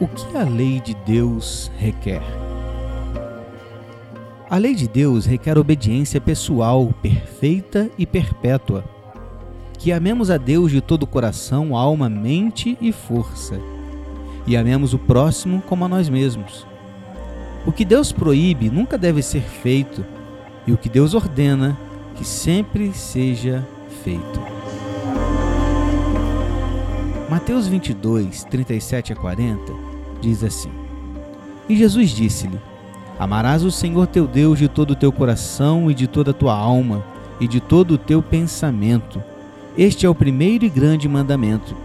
O que a lei de Deus requer? A lei de Deus requer obediência pessoal, perfeita e perpétua. Que amemos a Deus de todo o coração, alma, mente e força. E amemos o próximo como a nós mesmos. O que Deus proíbe nunca deve ser feito, e o que Deus ordena, que sempre seja feito. Mateus 22, 37 a 40 diz assim: E Jesus disse-lhe: Amarás o Senhor teu Deus de todo o teu coração e de toda a tua alma e de todo o teu pensamento. Este é o primeiro e grande mandamento.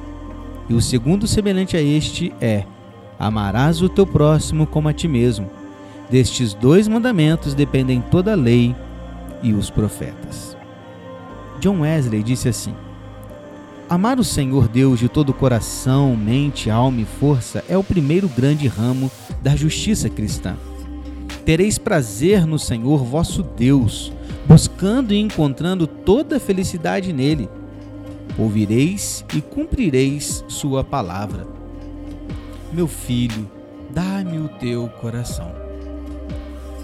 E o segundo, semelhante a este, é: Amarás o teu próximo como a ti mesmo. Destes dois mandamentos dependem toda a lei e os profetas. John Wesley disse assim: Amar o Senhor Deus de todo o coração, mente, alma e força é o primeiro grande ramo da justiça cristã. Tereis prazer no Senhor vosso Deus, buscando e encontrando toda a felicidade nele. Ouvireis e cumprireis sua palavra. Meu filho, dá-me o teu coração.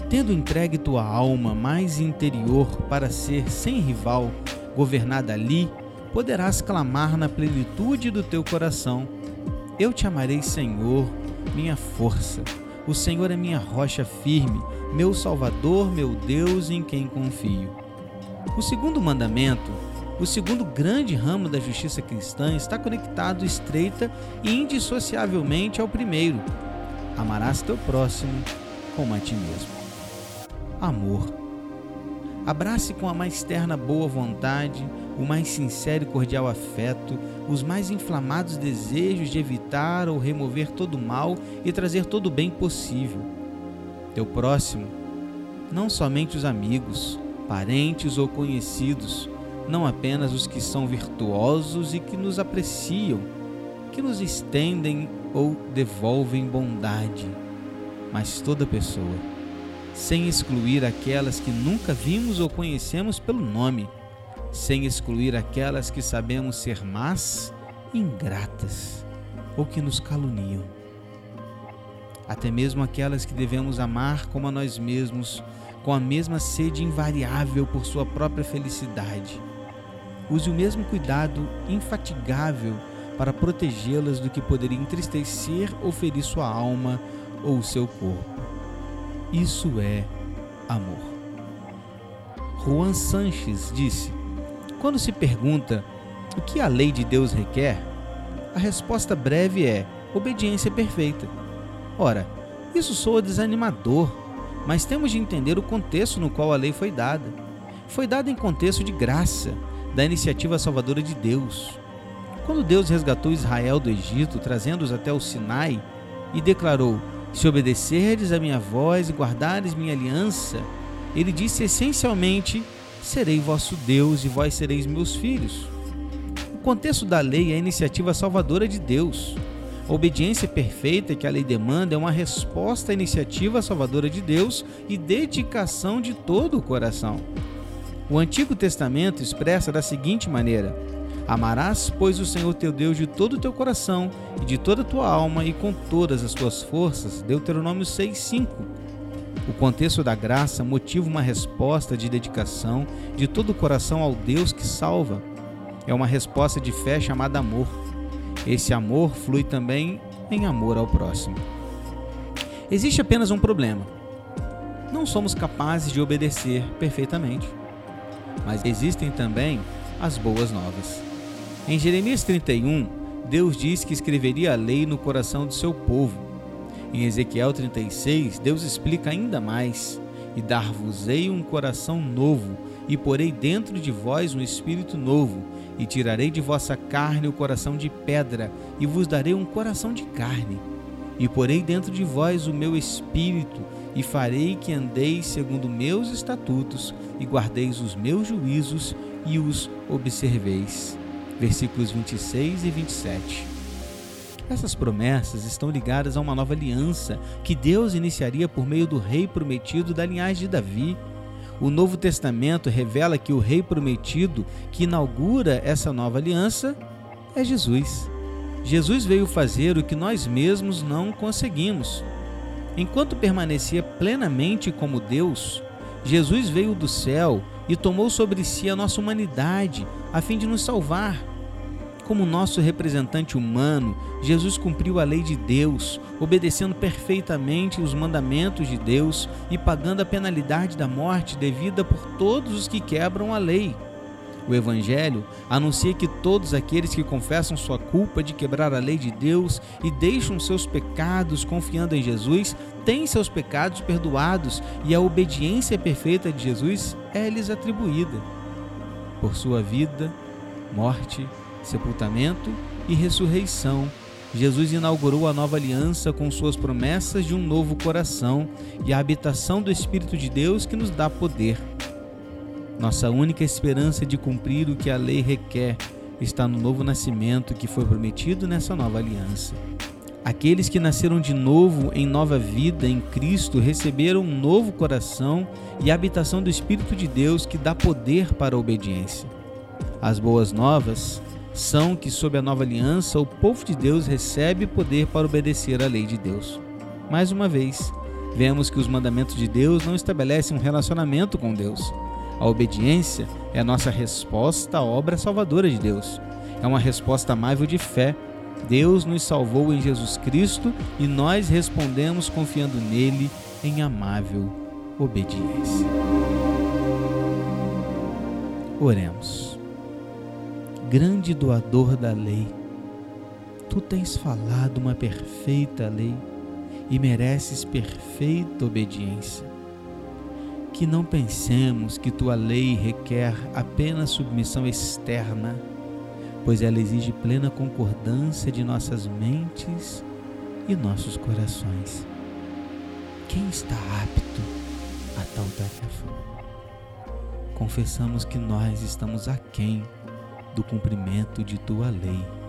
Tendo entregue tua alma mais interior para ser sem rival, governada ali poderás clamar na plenitude do teu coração: Eu te amarei, Senhor, minha força. O Senhor é minha rocha firme, meu Salvador, meu Deus em quem confio. O segundo mandamento, o segundo grande ramo da justiça cristã, está conectado estreita e indissociavelmente ao primeiro: amarás teu próximo como a ti mesmo. Amor. Abrace com a mais terna boa vontade o mais sincero e cordial afeto, os mais inflamados desejos de evitar ou remover todo mal e trazer todo o bem possível. Teu próximo, não somente os amigos, parentes ou conhecidos, não apenas os que são virtuosos e que nos apreciam, que nos estendem ou devolvem bondade, mas toda pessoa, sem excluir aquelas que nunca vimos ou conhecemos pelo nome sem excluir aquelas que sabemos ser más, ingratas ou que nos caluniam. Até mesmo aquelas que devemos amar como a nós mesmos, com a mesma sede invariável por sua própria felicidade. Use o mesmo cuidado infatigável para protegê-las do que poderia entristecer ou ferir sua alma ou seu corpo. Isso é amor. Juan Sanches disse: quando se pergunta o que a lei de Deus requer, a resposta breve é obediência perfeita. Ora, isso soa desanimador, mas temos de entender o contexto no qual a lei foi dada. Foi dada em contexto de graça, da iniciativa salvadora de Deus. Quando Deus resgatou Israel do Egito, trazendo-os até o Sinai, e declarou: Se obedecerdes a minha voz e guardares minha aliança, ele disse essencialmente serei vosso Deus e vós sereis meus filhos. O contexto da lei é a iniciativa salvadora de Deus. A obediência perfeita que a lei demanda é uma resposta à iniciativa salvadora de Deus e dedicação de todo o coração. O Antigo Testamento expressa da seguinte maneira: Amarás, pois, o Senhor teu Deus de todo o teu coração e de toda a tua alma e com todas as tuas forças. Deuteronômio 6:5. O contexto da graça motiva uma resposta de dedicação de todo o coração ao Deus que salva. É uma resposta de fé chamada amor. Esse amor flui também em amor ao próximo. Existe apenas um problema. Não somos capazes de obedecer perfeitamente. Mas existem também as boas novas. Em Jeremias 31, Deus diz que escreveria a lei no coração do seu povo em Ezequiel 36, Deus explica ainda mais: E dar-vos-ei um coração novo, e porei dentro de vós um espírito novo, e tirarei de vossa carne o coração de pedra, e vos darei um coração de carne. E porei dentro de vós o meu espírito, e farei que andeis segundo meus estatutos, e guardeis os meus juízos, e os observeis. Versículos 26 e 27. Essas promessas estão ligadas a uma nova aliança que Deus iniciaria por meio do rei prometido da linhagem de Davi. O Novo Testamento revela que o rei prometido que inaugura essa nova aliança é Jesus. Jesus veio fazer o que nós mesmos não conseguimos. Enquanto permanecia plenamente como Deus, Jesus veio do céu e tomou sobre si a nossa humanidade a fim de nos salvar. Como nosso representante humano, Jesus cumpriu a lei de Deus, obedecendo perfeitamente os mandamentos de Deus e pagando a penalidade da morte devida por todos os que quebram a lei. O Evangelho anuncia que todos aqueles que confessam sua culpa de quebrar a lei de Deus e deixam seus pecados confiando em Jesus têm seus pecados perdoados e a obediência perfeita de Jesus é lhes atribuída. Por sua vida, morte, sepultamento e ressurreição, Jesus inaugurou a nova aliança com suas promessas de um novo coração e a habitação do Espírito de Deus que nos dá poder. Nossa única esperança de cumprir o que a lei requer está no novo nascimento que foi prometido nessa nova aliança. Aqueles que nasceram de novo em nova vida em Cristo receberam um novo coração e a habitação do Espírito de Deus que dá poder para a obediência. As boas novas são que, sob a nova aliança, o povo de Deus recebe poder para obedecer à lei de Deus. Mais uma vez, vemos que os mandamentos de Deus não estabelecem um relacionamento com Deus a obediência é a nossa resposta à obra salvadora de Deus. É uma resposta amável de fé. Deus nos salvou em Jesus Cristo e nós respondemos confiando nele em amável obediência. Oremos. Grande doador da lei, tu tens falado uma perfeita lei e mereces perfeita obediência que não pensemos que tua lei requer apenas submissão externa, pois ela exige plena concordância de nossas mentes e nossos corações. Quem está apto a tal tarefa? Confessamos que nós estamos aquém do cumprimento de tua lei.